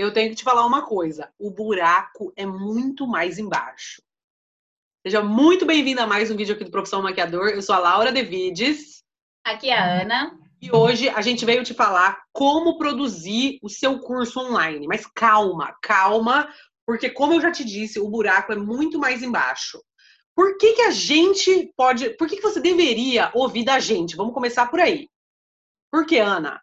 eu tenho que te falar uma coisa: o buraco é muito mais embaixo. Seja muito bem-vinda a mais um vídeo aqui do Profissão Maquiador. Eu sou a Laura Devides. Aqui é a Ana. E hoje a gente veio te falar como produzir o seu curso online. Mas calma, calma, porque como eu já te disse, o buraco é muito mais embaixo. Por que, que a gente pode. Por que, que você deveria ouvir da gente? Vamos começar por aí. Por que, Ana?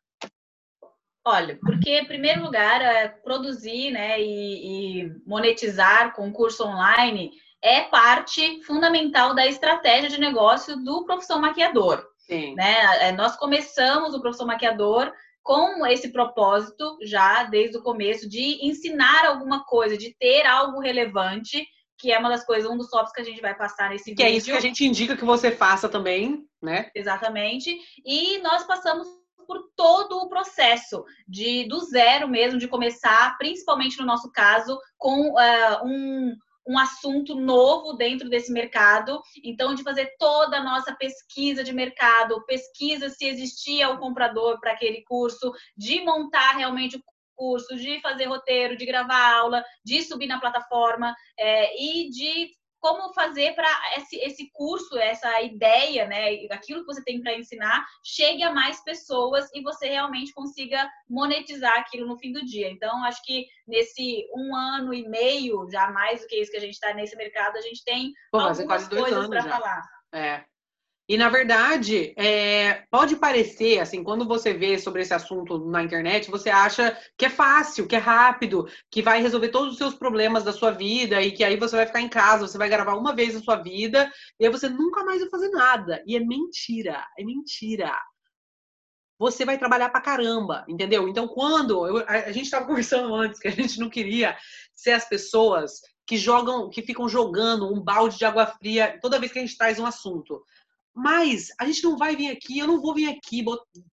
Olha, porque, em primeiro lugar, é produzir né, e, e monetizar com curso online é parte fundamental da estratégia de negócio do profissão maquiador. Sim. Né? É, nós começamos o profissão maquiador com esse propósito já desde o começo de ensinar alguma coisa, de ter algo relevante, que é uma das coisas, um dos tópicos que a gente vai passar nesse que vídeo. Que é isso que a gente indica que você faça também, né? Exatamente. E nós passamos por todo o processo de do zero mesmo, de começar, principalmente no nosso caso, com uh, um um assunto novo dentro desse mercado. Então, de fazer toda a nossa pesquisa de mercado, pesquisa se existia o comprador para aquele curso, de montar realmente o curso, de fazer roteiro, de gravar aula, de subir na plataforma é, e de como fazer para esse, esse curso, essa ideia, né, aquilo que você tem para ensinar, chegue a mais pessoas e você realmente consiga monetizar aquilo no fim do dia. Então, acho que nesse um ano e meio, já mais do que isso que a gente está nesse mercado, a gente tem Pô, algumas coisas para falar. É. E na verdade, é, pode parecer, assim, quando você vê sobre esse assunto na internet, você acha que é fácil, que é rápido, que vai resolver todos os seus problemas da sua vida e que aí você vai ficar em casa, você vai gravar uma vez na sua vida e aí você nunca mais vai fazer nada. E é mentira, é mentira. Você vai trabalhar pra caramba, entendeu? Então, quando eu, a, a gente estava conversando antes que a gente não queria ser as pessoas que jogam, que ficam jogando um balde de água fria toda vez que a gente traz um assunto. Mas a gente não vai vir aqui, eu não vou vir aqui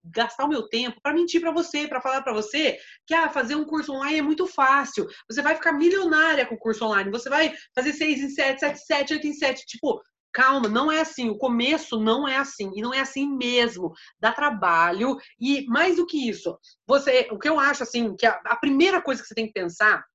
gastar o meu tempo para mentir para você, para falar para você que ah, fazer um curso online é muito fácil. Você vai ficar milionária com o curso online. Você vai fazer 6 em 7, 7 em 7, 8 em 7. Tipo, calma, não é assim. O começo não é assim. E não é assim mesmo. Dá trabalho. E mais do que isso, você, o que eu acho assim, que a, a primeira coisa que você tem que pensar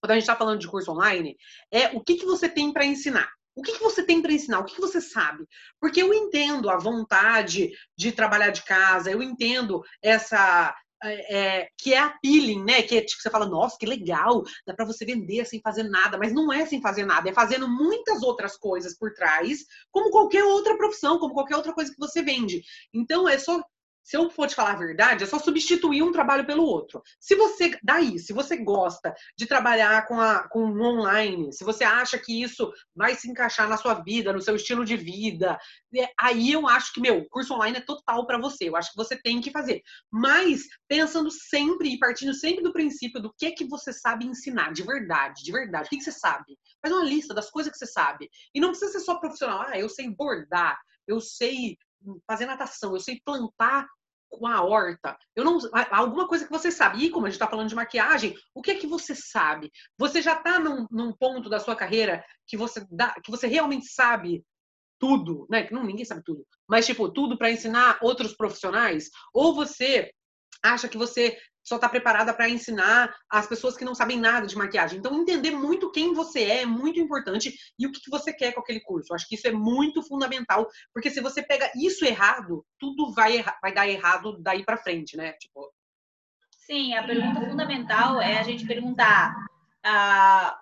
quando a gente está falando de curso online é o que, que você tem para ensinar. O que, que você tem para ensinar? O que, que você sabe? Porque eu entendo a vontade de trabalhar de casa, eu entendo essa é, é que é appealing, né? Que é tipo, você fala, nossa, que legal, dá para você vender sem fazer nada, mas não é sem fazer nada, é fazendo muitas outras coisas por trás, como qualquer outra profissão, como qualquer outra coisa que você vende. Então é só se eu for te falar a verdade, é só substituir um trabalho pelo outro. Se você, daí, se você gosta de trabalhar com, a, com o online, se você acha que isso vai se encaixar na sua vida, no seu estilo de vida, é, aí eu acho que, meu, curso online é total para você. Eu acho que você tem que fazer. Mas pensando sempre e partindo sempre do princípio do que é que você sabe ensinar, de verdade, de verdade. O que, que você sabe? Faz uma lista das coisas que você sabe. E não precisa ser só profissional. Ah, eu sei bordar, eu sei fazer natação, eu sei plantar com a horta. Eu não, alguma coisa que você sabe. E como a gente está falando de maquiagem, o que é que você sabe? Você já está num, num, ponto da sua carreira que você dá, que você realmente sabe tudo, né? Que não ninguém sabe tudo, mas tipo tudo para ensinar outros profissionais? Ou você acha que você só está preparada para ensinar as pessoas que não sabem nada de maquiagem. Então, entender muito quem você é é muito importante e o que você quer com aquele curso. Eu acho que isso é muito fundamental, porque se você pega isso errado, tudo vai, vai dar errado daí para frente, né? Tipo... Sim, a pergunta fundamental é a gente perguntar: a,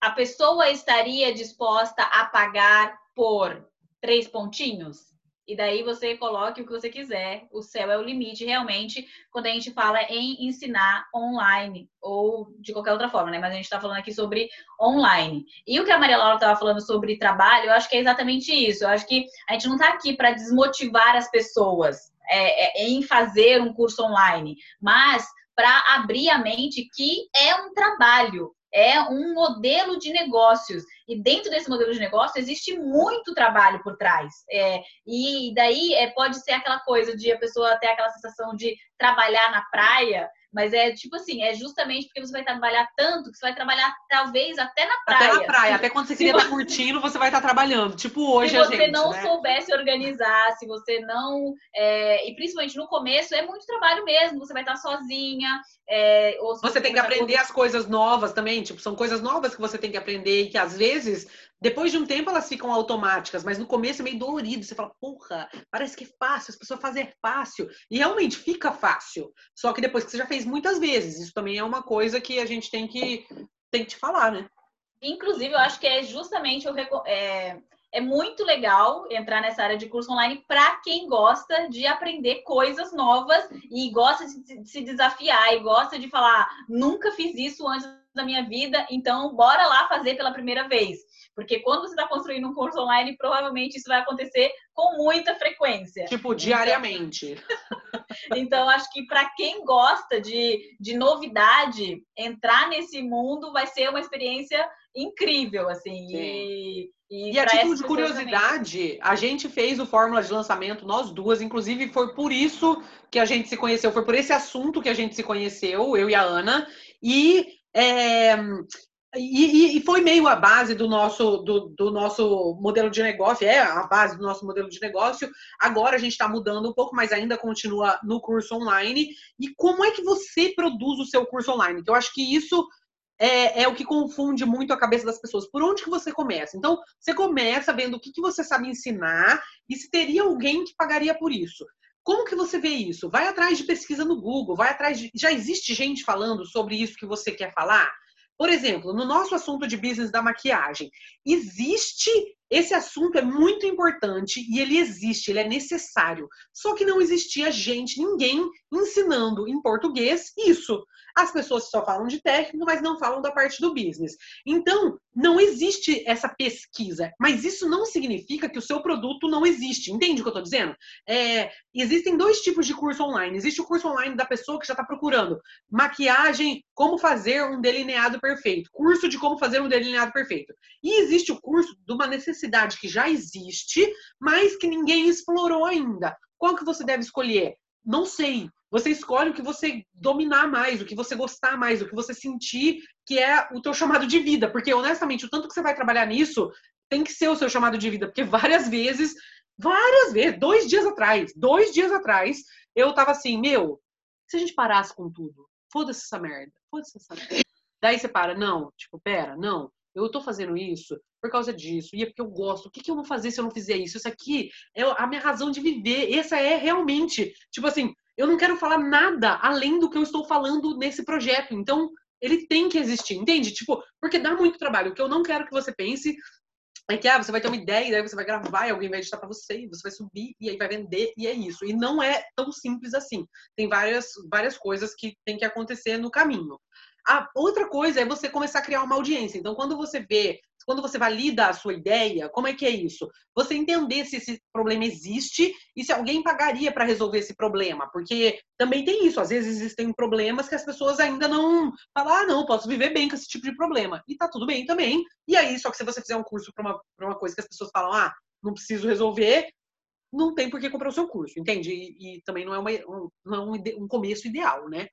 a pessoa estaria disposta a pagar por três pontinhos? E daí você coloque o que você quiser. O céu é o limite, realmente, quando a gente fala em ensinar online ou de qualquer outra forma, né? Mas a gente está falando aqui sobre online. E o que a Maria Laura estava falando sobre trabalho, eu acho que é exatamente isso. Eu acho que a gente não está aqui para desmotivar as pessoas é, é, em fazer um curso online, mas para abrir a mente que é um trabalho, é um modelo de negócios. E dentro desse modelo de negócio existe muito trabalho por trás. É, e daí é, pode ser aquela coisa de a pessoa ter aquela sensação de trabalhar na praia, Mas é tipo assim, é justamente porque você vai trabalhar tanto que você vai trabalhar talvez até na praia. Até na praia, até quando você queria estar curtindo, você vai estar trabalhando. Tipo hoje se a gente. Se você não né? soubesse organizar, se você não. É, e principalmente no começo, é muito trabalho mesmo. Você vai estar sozinha. É, você tem que aprender as coisas novas também, tipo, são coisas novas que você tem que aprender e que às vezes depois de um tempo elas ficam automáticas, mas no começo é meio dolorido. Você fala, porra, parece que é fácil, as pessoas fazem é fácil. E realmente fica fácil. Só que depois que você já fez muitas vezes, isso também é uma coisa que a gente tem que, tem que te falar, né? Inclusive, eu acho que é justamente o. É, é muito legal entrar nessa área de curso online para quem gosta de aprender coisas novas e gosta de se desafiar e gosta de falar, nunca fiz isso antes da minha vida, então bora lá fazer pela primeira vez. Porque quando você está construindo um curso online, provavelmente isso vai acontecer com muita frequência. Tipo, diariamente. Então, então acho que para quem gosta de, de novidade, entrar nesse mundo vai ser uma experiência incrível, assim. E, e, e a título de curiosidade, também. a gente fez o Fórmula de Lançamento, nós duas, inclusive foi por isso que a gente se conheceu, foi por esse assunto que a gente se conheceu, eu e a Ana. E é, e, e, foi meio a base do nosso, do, do, nosso modelo de negócio, é a base do nosso modelo de negócio. Agora a gente está mudando um pouco, mas ainda continua no curso online. E como é que você produz o seu curso online? Que eu acho que isso é, é, o que confunde muito a cabeça das pessoas. Por onde que você começa? Então, você começa vendo o que, que você sabe ensinar e se teria alguém que pagaria por isso. Como que você vê isso? Vai atrás de pesquisa no Google, vai atrás de. Já existe gente falando sobre isso que você quer falar? Por exemplo, no nosso assunto de business da maquiagem, existe esse assunto é muito importante e ele existe, ele é necessário. Só que não existia gente, ninguém ensinando em português isso. As pessoas só falam de técnico, mas não falam da parte do business. Então, não existe essa pesquisa. Mas isso não significa que o seu produto não existe. Entende o que eu estou dizendo? É, existem dois tipos de curso online. Existe o curso online da pessoa que já está procurando maquiagem, como fazer um delineado perfeito. Curso de como fazer um delineado perfeito. E existe o curso de uma necessidade que já existe, mas que ninguém explorou ainda. Qual que você deve escolher? Não sei. Você escolhe o que você dominar mais, o que você gostar mais, o que você sentir que é o teu chamado de vida. Porque, honestamente, o tanto que você vai trabalhar nisso tem que ser o seu chamado de vida. Porque várias vezes, várias vezes, dois dias atrás, dois dias atrás, eu tava assim, meu, se a gente parasse com tudo, foda-se essa merda, foda-se essa merda. Daí você para, não, tipo, pera, não, eu tô fazendo isso por causa disso, e é porque eu gosto. O que, que eu vou fazer se eu não fizer isso? Isso aqui é a minha razão de viver. Essa é realmente, tipo assim, eu não quero falar nada além do que eu estou falando nesse projeto. Então, ele tem que existir, entende? Tipo, porque dá muito trabalho. O que eu não quero que você pense é que ah, você vai ter uma ideia, e daí você vai gravar e alguém vai editar para você, e você vai subir e aí vai vender e é isso. E não é tão simples assim. Tem várias, várias coisas que tem que acontecer no caminho. A outra coisa é você começar a criar uma audiência. Então, quando você vê quando você valida a sua ideia, como é que é isso? Você entender se esse problema existe e se alguém pagaria para resolver esse problema. Porque também tem isso, às vezes existem problemas que as pessoas ainda não falam, ah, não, posso viver bem com esse tipo de problema. E tá tudo bem também. E aí, só que se você fizer um curso para uma, uma coisa que as pessoas falam, ah, não preciso resolver, não tem por que comprar o seu curso, entende? E, e também não é, uma, um, é um, um começo ideal, né?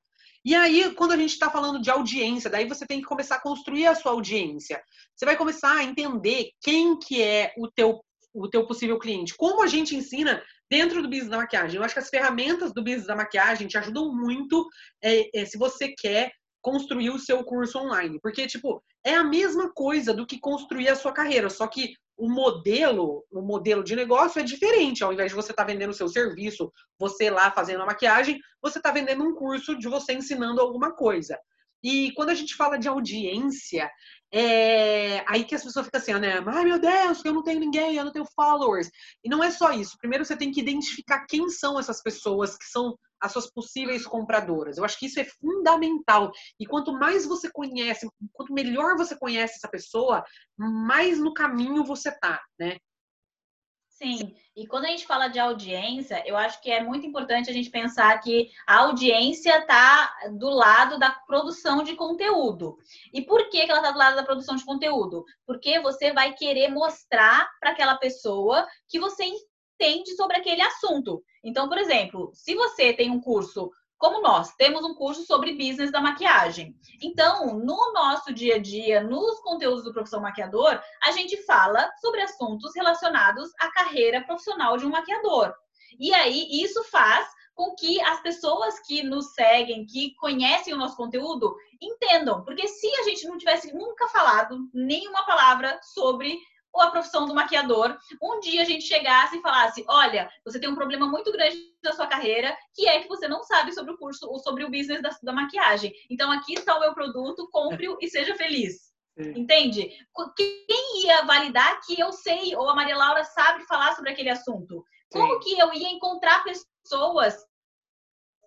E aí, quando a gente está falando de audiência, daí você tem que começar a construir a sua audiência. Você vai começar a entender quem que é o teu, o teu possível cliente. Como a gente ensina dentro do business da maquiagem. Eu acho que as ferramentas do business da maquiagem te ajudam muito é, é, se você quer construir o seu curso online. Porque, tipo, é a mesma coisa do que construir a sua carreira, só que o modelo, o modelo de negócio é diferente. Ao invés de você estar tá vendendo o seu serviço, você lá fazendo a maquiagem, você está vendendo um curso de você ensinando alguma coisa. E quando a gente fala de audiência, é aí que as pessoas ficam assim, né? Ai meu Deus, eu não tenho ninguém, eu não tenho followers. E não é só isso. Primeiro você tem que identificar quem são essas pessoas que são as suas possíveis compradoras. Eu acho que isso é fundamental. E quanto mais você conhece, quanto melhor você conhece essa pessoa, mais no caminho você tá, né? Sim, e quando a gente fala de audiência, eu acho que é muito importante a gente pensar que a audiência está do lado da produção de conteúdo. E por que, que ela está do lado da produção de conteúdo? Porque você vai querer mostrar para aquela pessoa que você entende sobre aquele assunto. Então, por exemplo, se você tem um curso como nós temos um curso sobre business da maquiagem. Então, no nosso dia a dia, nos conteúdos do Profissão Maquiador, a gente fala sobre assuntos relacionados à carreira profissional de um maquiador. E aí, isso faz com que as pessoas que nos seguem, que conhecem o nosso conteúdo, entendam. Porque se a gente não tivesse nunca falado nenhuma palavra sobre a profissão do maquiador, um dia a gente chegasse e falasse: olha, você tem um problema muito grande na sua carreira, que é que você não sabe sobre o curso ou sobre o business da, da maquiagem. Então aqui está o meu produto, compre-o e seja feliz. Sim. Entende? Quem ia validar que eu sei ou a Maria Laura sabe falar sobre aquele assunto? Como que eu ia encontrar pessoas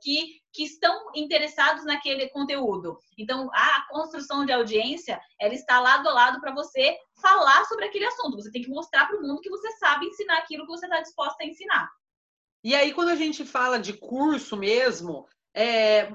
que, que estão interessados naquele conteúdo? Então, a construção de audiência, ela está lado a lado para você falar sobre aquele assunto. Você tem que mostrar para o mundo que você sabe ensinar aquilo que você está disposta a ensinar. E aí, quando a gente fala de curso mesmo, é,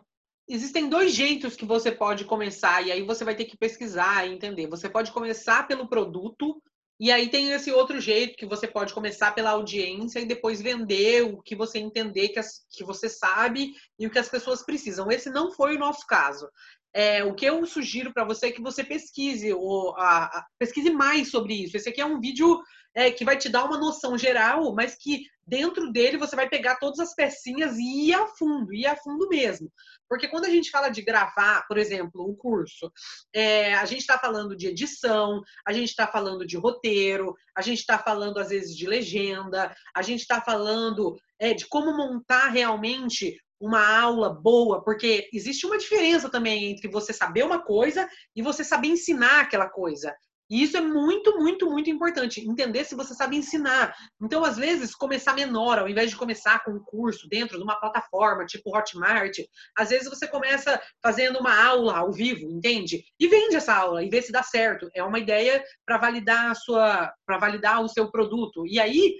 existem dois jeitos que você pode começar, e aí você vai ter que pesquisar e entender. Você pode começar pelo produto, e aí tem esse outro jeito que você pode começar pela audiência e depois vender o que você entender que, as, que você sabe e o que as pessoas precisam. Esse não foi o nosso caso. É, o que eu sugiro para você é que você pesquise, ou, a, a, pesquise mais sobre isso. Esse aqui é um vídeo é, que vai te dar uma noção geral, mas que dentro dele você vai pegar todas as pecinhas e ir a fundo, ir a fundo mesmo. Porque quando a gente fala de gravar, por exemplo, um curso, é, a gente está falando de edição, a gente está falando de roteiro, a gente está falando, às vezes, de legenda, a gente está falando é, de como montar realmente uma aula boa, porque existe uma diferença também entre você saber uma coisa e você saber ensinar aquela coisa. E isso é muito, muito, muito importante. Entender se você sabe ensinar. Então, às vezes, começar menor, ao invés de começar com um curso dentro de uma plataforma, tipo Hotmart, às vezes você começa fazendo uma aula ao vivo, entende? E vende essa aula e vê se dá certo. É uma ideia para validar a sua, para validar o seu produto. E aí,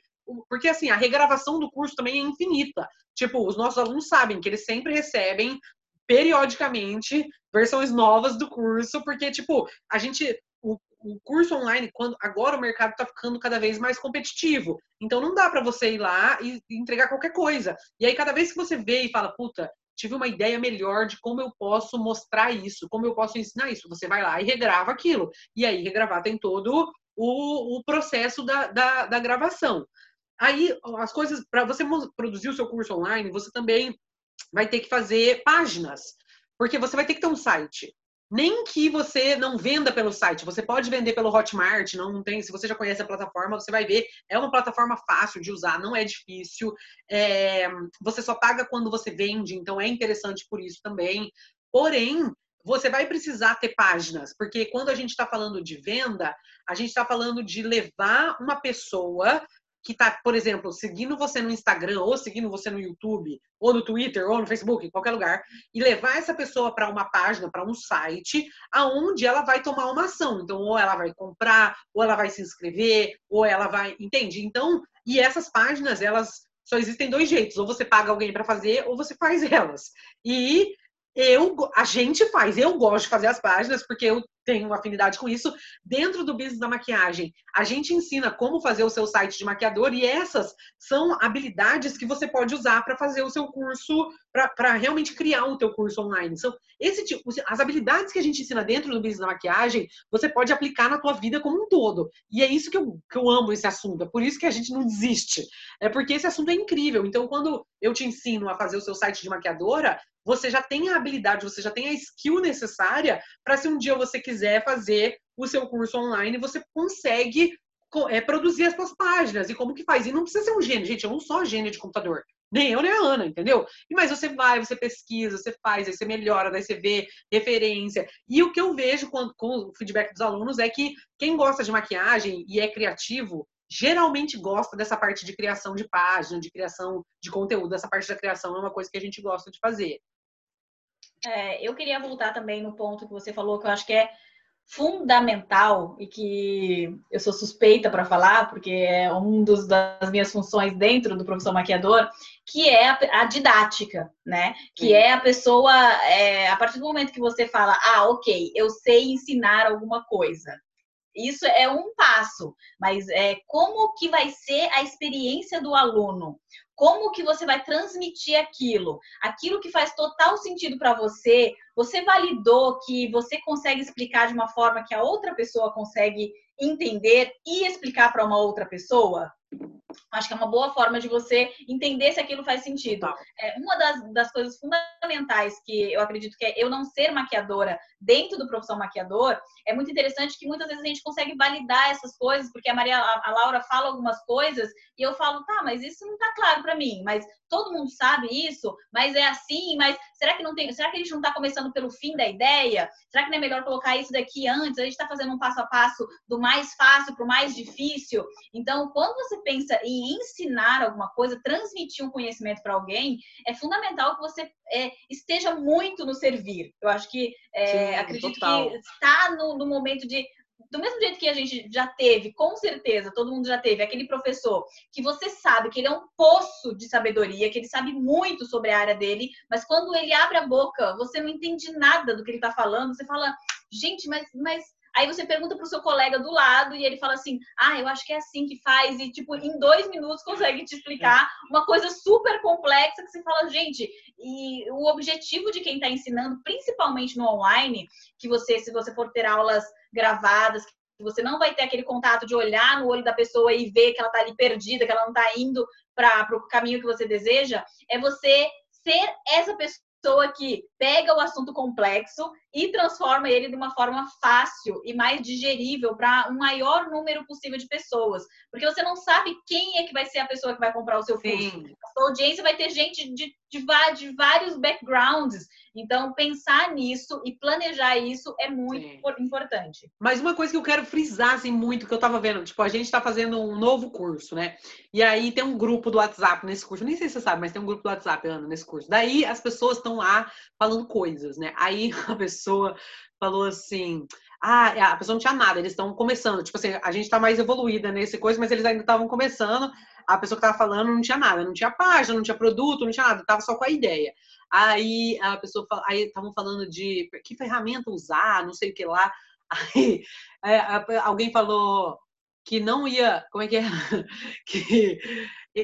porque assim, a regravação do curso também é infinita. Tipo, os nossos alunos sabem que eles sempre recebem periodicamente versões novas do curso, porque tipo, a gente o, curso online, quando agora o mercado está ficando cada vez mais competitivo. Então não dá para você ir lá e entregar qualquer coisa. E aí cada vez que você vê e fala, puta, tive uma ideia melhor de como eu posso mostrar isso, como eu posso ensinar isso. Você vai lá e regrava aquilo. E aí, regravar tem todo o, o processo da, da, da gravação. Aí, as coisas, para você produzir o seu curso online, você também vai ter que fazer páginas, porque você vai ter que ter um site nem que você não venda pelo site, você pode vender pelo Hotmart, não tem, se você já conhece a plataforma, você vai ver, é uma plataforma fácil de usar, não é difícil, é, você só paga quando você vende, então é interessante por isso também. Porém, você vai precisar ter páginas, porque quando a gente está falando de venda, a gente está falando de levar uma pessoa que está, por exemplo, seguindo você no Instagram, ou seguindo você no YouTube, ou no Twitter, ou no Facebook, em qualquer lugar, e levar essa pessoa para uma página, para um site, aonde ela vai tomar uma ação. Então, ou ela vai comprar, ou ela vai se inscrever, ou ela vai. Entende? Então, e essas páginas, elas só existem dois jeitos: ou você paga alguém para fazer, ou você faz elas. E eu, a gente faz, eu gosto de fazer as páginas porque eu tenho afinidade com isso. Dentro do business da maquiagem, a gente ensina como fazer o seu site de maquiador e essas são habilidades que você pode usar para fazer o seu curso, para realmente criar o teu curso online. São esse tipo, as habilidades que a gente ensina dentro do business da maquiagem, você pode aplicar na tua vida como um todo. E é isso que eu, que eu amo esse assunto, é por isso que a gente não desiste. É porque esse assunto é incrível. Então, quando eu te ensino a fazer o seu site de maquiadora, você já tem a habilidade, você já tem a skill necessária para se um dia você quiser fazer o seu curso online, você consegue é, produzir as suas páginas. E como que faz? E não precisa ser um gênio, gente, eu não sou gênio de computador. Nem eu, nem a Ana, entendeu? Mas você vai, você pesquisa, você faz, aí você melhora, daí você vê referência. E o que eu vejo com, com o feedback dos alunos é que quem gosta de maquiagem e é criativo, geralmente gosta dessa parte de criação de página, de criação de conteúdo. Essa parte da criação é uma coisa que a gente gosta de fazer. É, eu queria voltar também no ponto que você falou, que eu acho que é fundamental e que eu sou suspeita para falar, porque é um dos, das minhas funções dentro do professor maquiador, que é a, a didática, né? Que Sim. é a pessoa, é, a partir do momento que você fala, ah, ok, eu sei ensinar alguma coisa, isso é um passo, mas é como que vai ser a experiência do aluno? como que você vai transmitir aquilo? Aquilo que faz total sentido para você, você validou que você consegue explicar de uma forma que a outra pessoa consegue entender e explicar para uma outra pessoa? Acho que é uma boa forma de você entender se aquilo faz sentido. É, uma das, das coisas fundamentais que eu acredito que é eu não ser maquiadora dentro do profissão maquiador, é muito interessante que muitas vezes a gente consegue validar essas coisas, porque a Maria, a, a Laura fala algumas coisas e eu falo, tá, mas isso não tá claro para mim, mas todo mundo sabe isso, mas é assim, mas será que não tem, será que a gente não tá começando pelo fim da ideia? Será que não é melhor colocar isso daqui antes? A gente tá fazendo um passo a passo do mais fácil pro mais difícil. Então, quando você pensa em ensinar alguma coisa, transmitir um conhecimento para alguém, é fundamental que você é, esteja muito no servir. Eu acho que é, Sim, acredito total. que está no, no momento de do mesmo jeito que a gente já teve, com certeza, todo mundo já teve, aquele professor que você sabe que ele é um poço de sabedoria, que ele sabe muito sobre a área dele, mas quando ele abre a boca, você não entende nada do que ele está falando, você fala, gente, mas, mas Aí você pergunta pro seu colega do lado e ele fala assim: Ah, eu acho que é assim que faz. E, tipo, em dois minutos consegue te explicar uma coisa super complexa que você fala, gente. E o objetivo de quem está ensinando, principalmente no online, que você, se você for ter aulas gravadas, você não vai ter aquele contato de olhar no olho da pessoa e ver que ela está ali perdida, que ela não está indo para o caminho que você deseja, é você ser essa pessoa que pega o assunto complexo e transforma ele de uma forma fácil e mais digerível para um maior número possível de pessoas. Porque você não sabe quem é que vai ser a pessoa que vai comprar o seu curso. Sim. A sua audiência vai ter gente de, de, de, vários backgrounds. Então, pensar nisso e planejar isso é muito Sim. importante. Mas uma coisa que eu quero frisar assim, muito, que eu estava vendo, tipo, a gente está fazendo um novo curso, né? E aí tem um grupo do WhatsApp nesse curso. Nem sei se você sabe, mas tem um grupo do WhatsApp, Ana, nesse curso. Daí as pessoas estão lá falando coisas, né? Aí a pessoa falou assim: ah, é, a pessoa não tinha nada, eles estão começando. Tipo assim, a gente está mais evoluída nesse coisa, mas eles ainda estavam começando. A pessoa que estava falando não tinha nada, não tinha página, não tinha produto, não tinha nada, estava só com a ideia. Aí a pessoa, aí estavam falando de que ferramenta usar, não sei o que lá. Aí é, alguém falou que não ia, como é que é? Que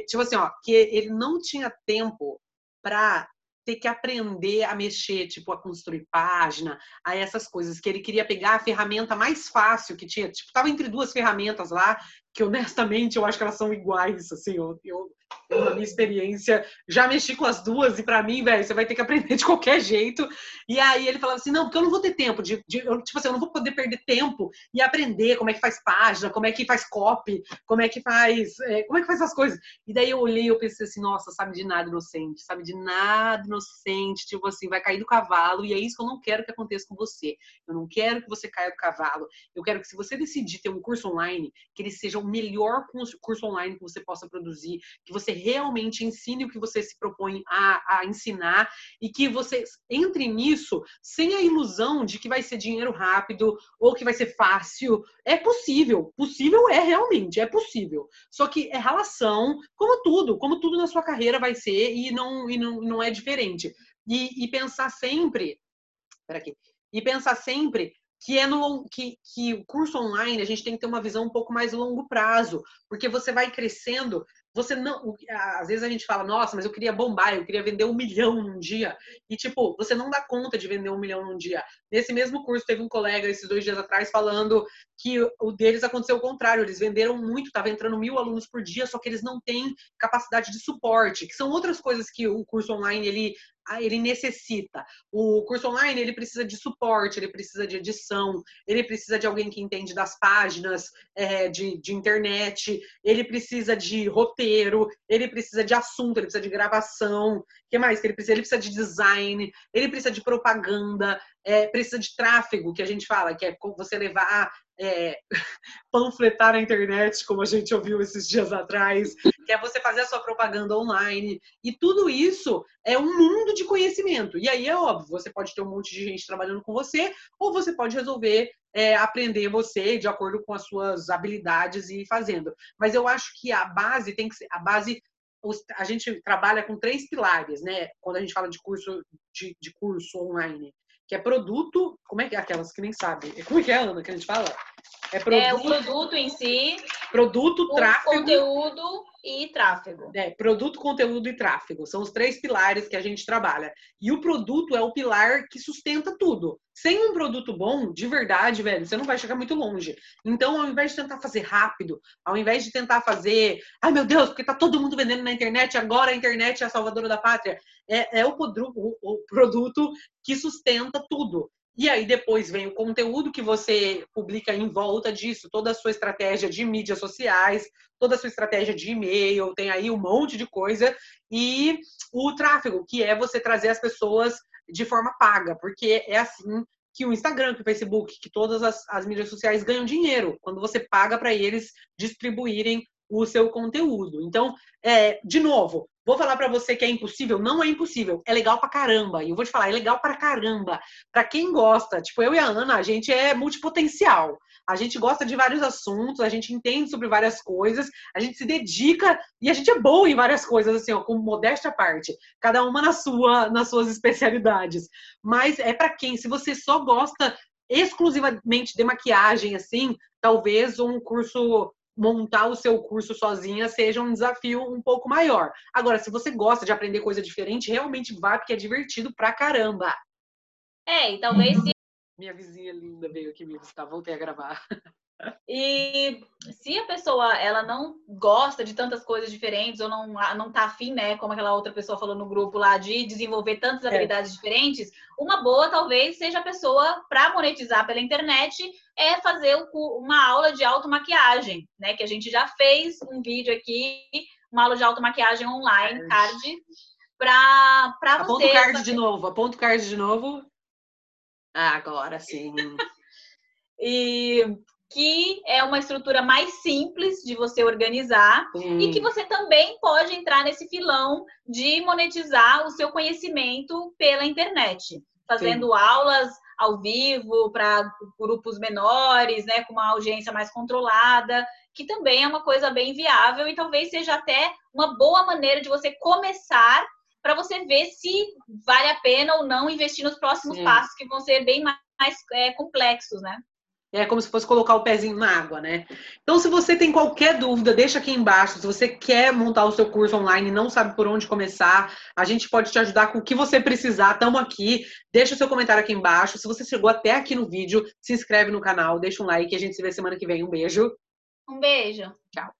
tipo assim, ó, que ele não tinha tempo para ter que aprender a mexer, tipo, a construir página, a essas coisas, que ele queria pegar a ferramenta mais fácil que tinha, tipo, tava entre duas ferramentas lá, que honestamente eu acho que elas são iguais, assim, eu, eu na minha experiência, já mexi com as duas e para mim, velho, você vai ter que aprender de qualquer jeito. E aí ele falava assim: não, porque eu não vou ter tempo de, de eu, tipo assim, eu não vou poder perder tempo e aprender como é que faz página, como é que faz copy, como é que faz, é, como é que faz essas coisas. E daí eu olhei e eu pensei assim: nossa, sabe de nada inocente, sabe de nada inocente, tipo assim, vai cair do cavalo e é isso que eu não quero que aconteça com você. Eu não quero que você caia do cavalo. Eu quero que se você decidir ter um curso online, que ele seja o melhor curso online que você possa produzir, que você realmente ensine o que você se propõe a, a ensinar e que você entre nisso sem a ilusão de que vai ser dinheiro rápido ou que vai ser fácil. É possível, possível é realmente, é possível. Só que é relação, como tudo, como tudo na sua carreira vai ser e não, e não, não é diferente. E, e pensar sempre, aqui, e pensar sempre que é no que, que o curso online a gente tem que ter uma visão um pouco mais longo prazo, porque você vai crescendo você não. Às vezes a gente fala, nossa, mas eu queria bombar, eu queria vender um milhão num dia. E, tipo, você não dá conta de vender um milhão num dia. Nesse mesmo curso, teve um colega esses dois dias atrás falando que o deles aconteceu o contrário. Eles venderam muito, estava entrando mil alunos por dia, só que eles não têm capacidade de suporte, que são outras coisas que o curso online ele ele necessita. O curso online ele precisa de suporte, ele precisa de edição, ele precisa de alguém que entende das páginas é, de, de internet, ele precisa de roteiro, ele precisa de assunto, ele precisa de gravação. O que mais ele precisa? Ele precisa de design, ele precisa de propaganda, é, precisa de tráfego, que a gente fala, que é você levar é, panfletar na internet, como a gente ouviu esses dias atrás, que é você fazer a sua propaganda online. E tudo isso é um mundo de conhecimento. E aí é óbvio, você pode ter um monte de gente trabalhando com você, ou você pode resolver é, aprender você de acordo com as suas habilidades e fazendo. Mas eu acho que a base tem que ser a base a gente trabalha com três pilares, né? Quando a gente fala de curso de, de curso online, que é produto. Como é que é aquelas que nem sabem? Como é que é, Ana, que a gente fala? É, produto, é o produto em si. Produto, tráfego. Conteúdo e tráfego. É, produto, conteúdo e tráfego. São os três pilares que a gente trabalha. E o produto é o pilar que sustenta tudo. Sem um produto bom, de verdade, velho, você não vai chegar muito longe. Então, ao invés de tentar fazer rápido, ao invés de tentar fazer, ai meu Deus, porque tá todo mundo vendendo na internet, agora a internet é a salvadora da pátria. É, é o, o, o produto que sustenta tudo. E aí depois vem o conteúdo que você publica em volta disso, toda a sua estratégia de mídias sociais, toda a sua estratégia de e-mail, tem aí um monte de coisa. E o tráfego, que é você trazer as pessoas de forma paga, porque é assim que o Instagram, que o Facebook, que todas as, as mídias sociais ganham dinheiro, quando você paga para eles distribuírem o seu conteúdo. Então, é, de novo, vou falar para você que é impossível, não é impossível, é legal pra caramba. E eu vou te falar, é legal pra caramba. Para quem gosta, tipo eu e a Ana, a gente é multipotencial. A gente gosta de vários assuntos, a gente entende sobre várias coisas, a gente se dedica e a gente é bom em várias coisas, assim, ó, com modéstia à parte. Cada uma na sua, nas suas especialidades. Mas é para quem, se você só gosta exclusivamente de maquiagem, assim, talvez um curso montar o seu curso sozinha seja um desafio um pouco maior. Agora, se você gosta de aprender coisa diferente, realmente vá, porque é divertido pra caramba. É, e talvez se... Minha vizinha linda veio aqui me visitar, voltei a gravar. E se a pessoa ela não gosta de tantas coisas diferentes ou não não tá afim, né, como aquela outra pessoa falou no grupo lá de desenvolver tantas é. habilidades diferentes, uma boa talvez seja a pessoa para monetizar pela internet é fazer uma aula de automaquiagem, né, que a gente já fez um vídeo aqui, uma aula de automaquiagem online, card, para para você. Aponta o card de novo, aponta o card de novo. Ah, agora sim. e que é uma estrutura mais simples de você organizar Sim. e que você também pode entrar nesse filão de monetizar o seu conhecimento pela internet, fazendo Sim. aulas ao vivo para grupos menores, né, com uma audiência mais controlada, que também é uma coisa bem viável e talvez seja até uma boa maneira de você começar para você ver se vale a pena ou não investir nos próximos Sim. passos que vão ser bem mais, mais é, complexos, né? É como se fosse colocar o pezinho na água, né? Então, se você tem qualquer dúvida, deixa aqui embaixo. Se você quer montar o seu curso online e não sabe por onde começar, a gente pode te ajudar com o que você precisar. Estamos aqui. Deixa o seu comentário aqui embaixo. Se você chegou até aqui no vídeo, se inscreve no canal, deixa um like a gente se vê semana que vem. Um beijo. Um beijo. Tchau.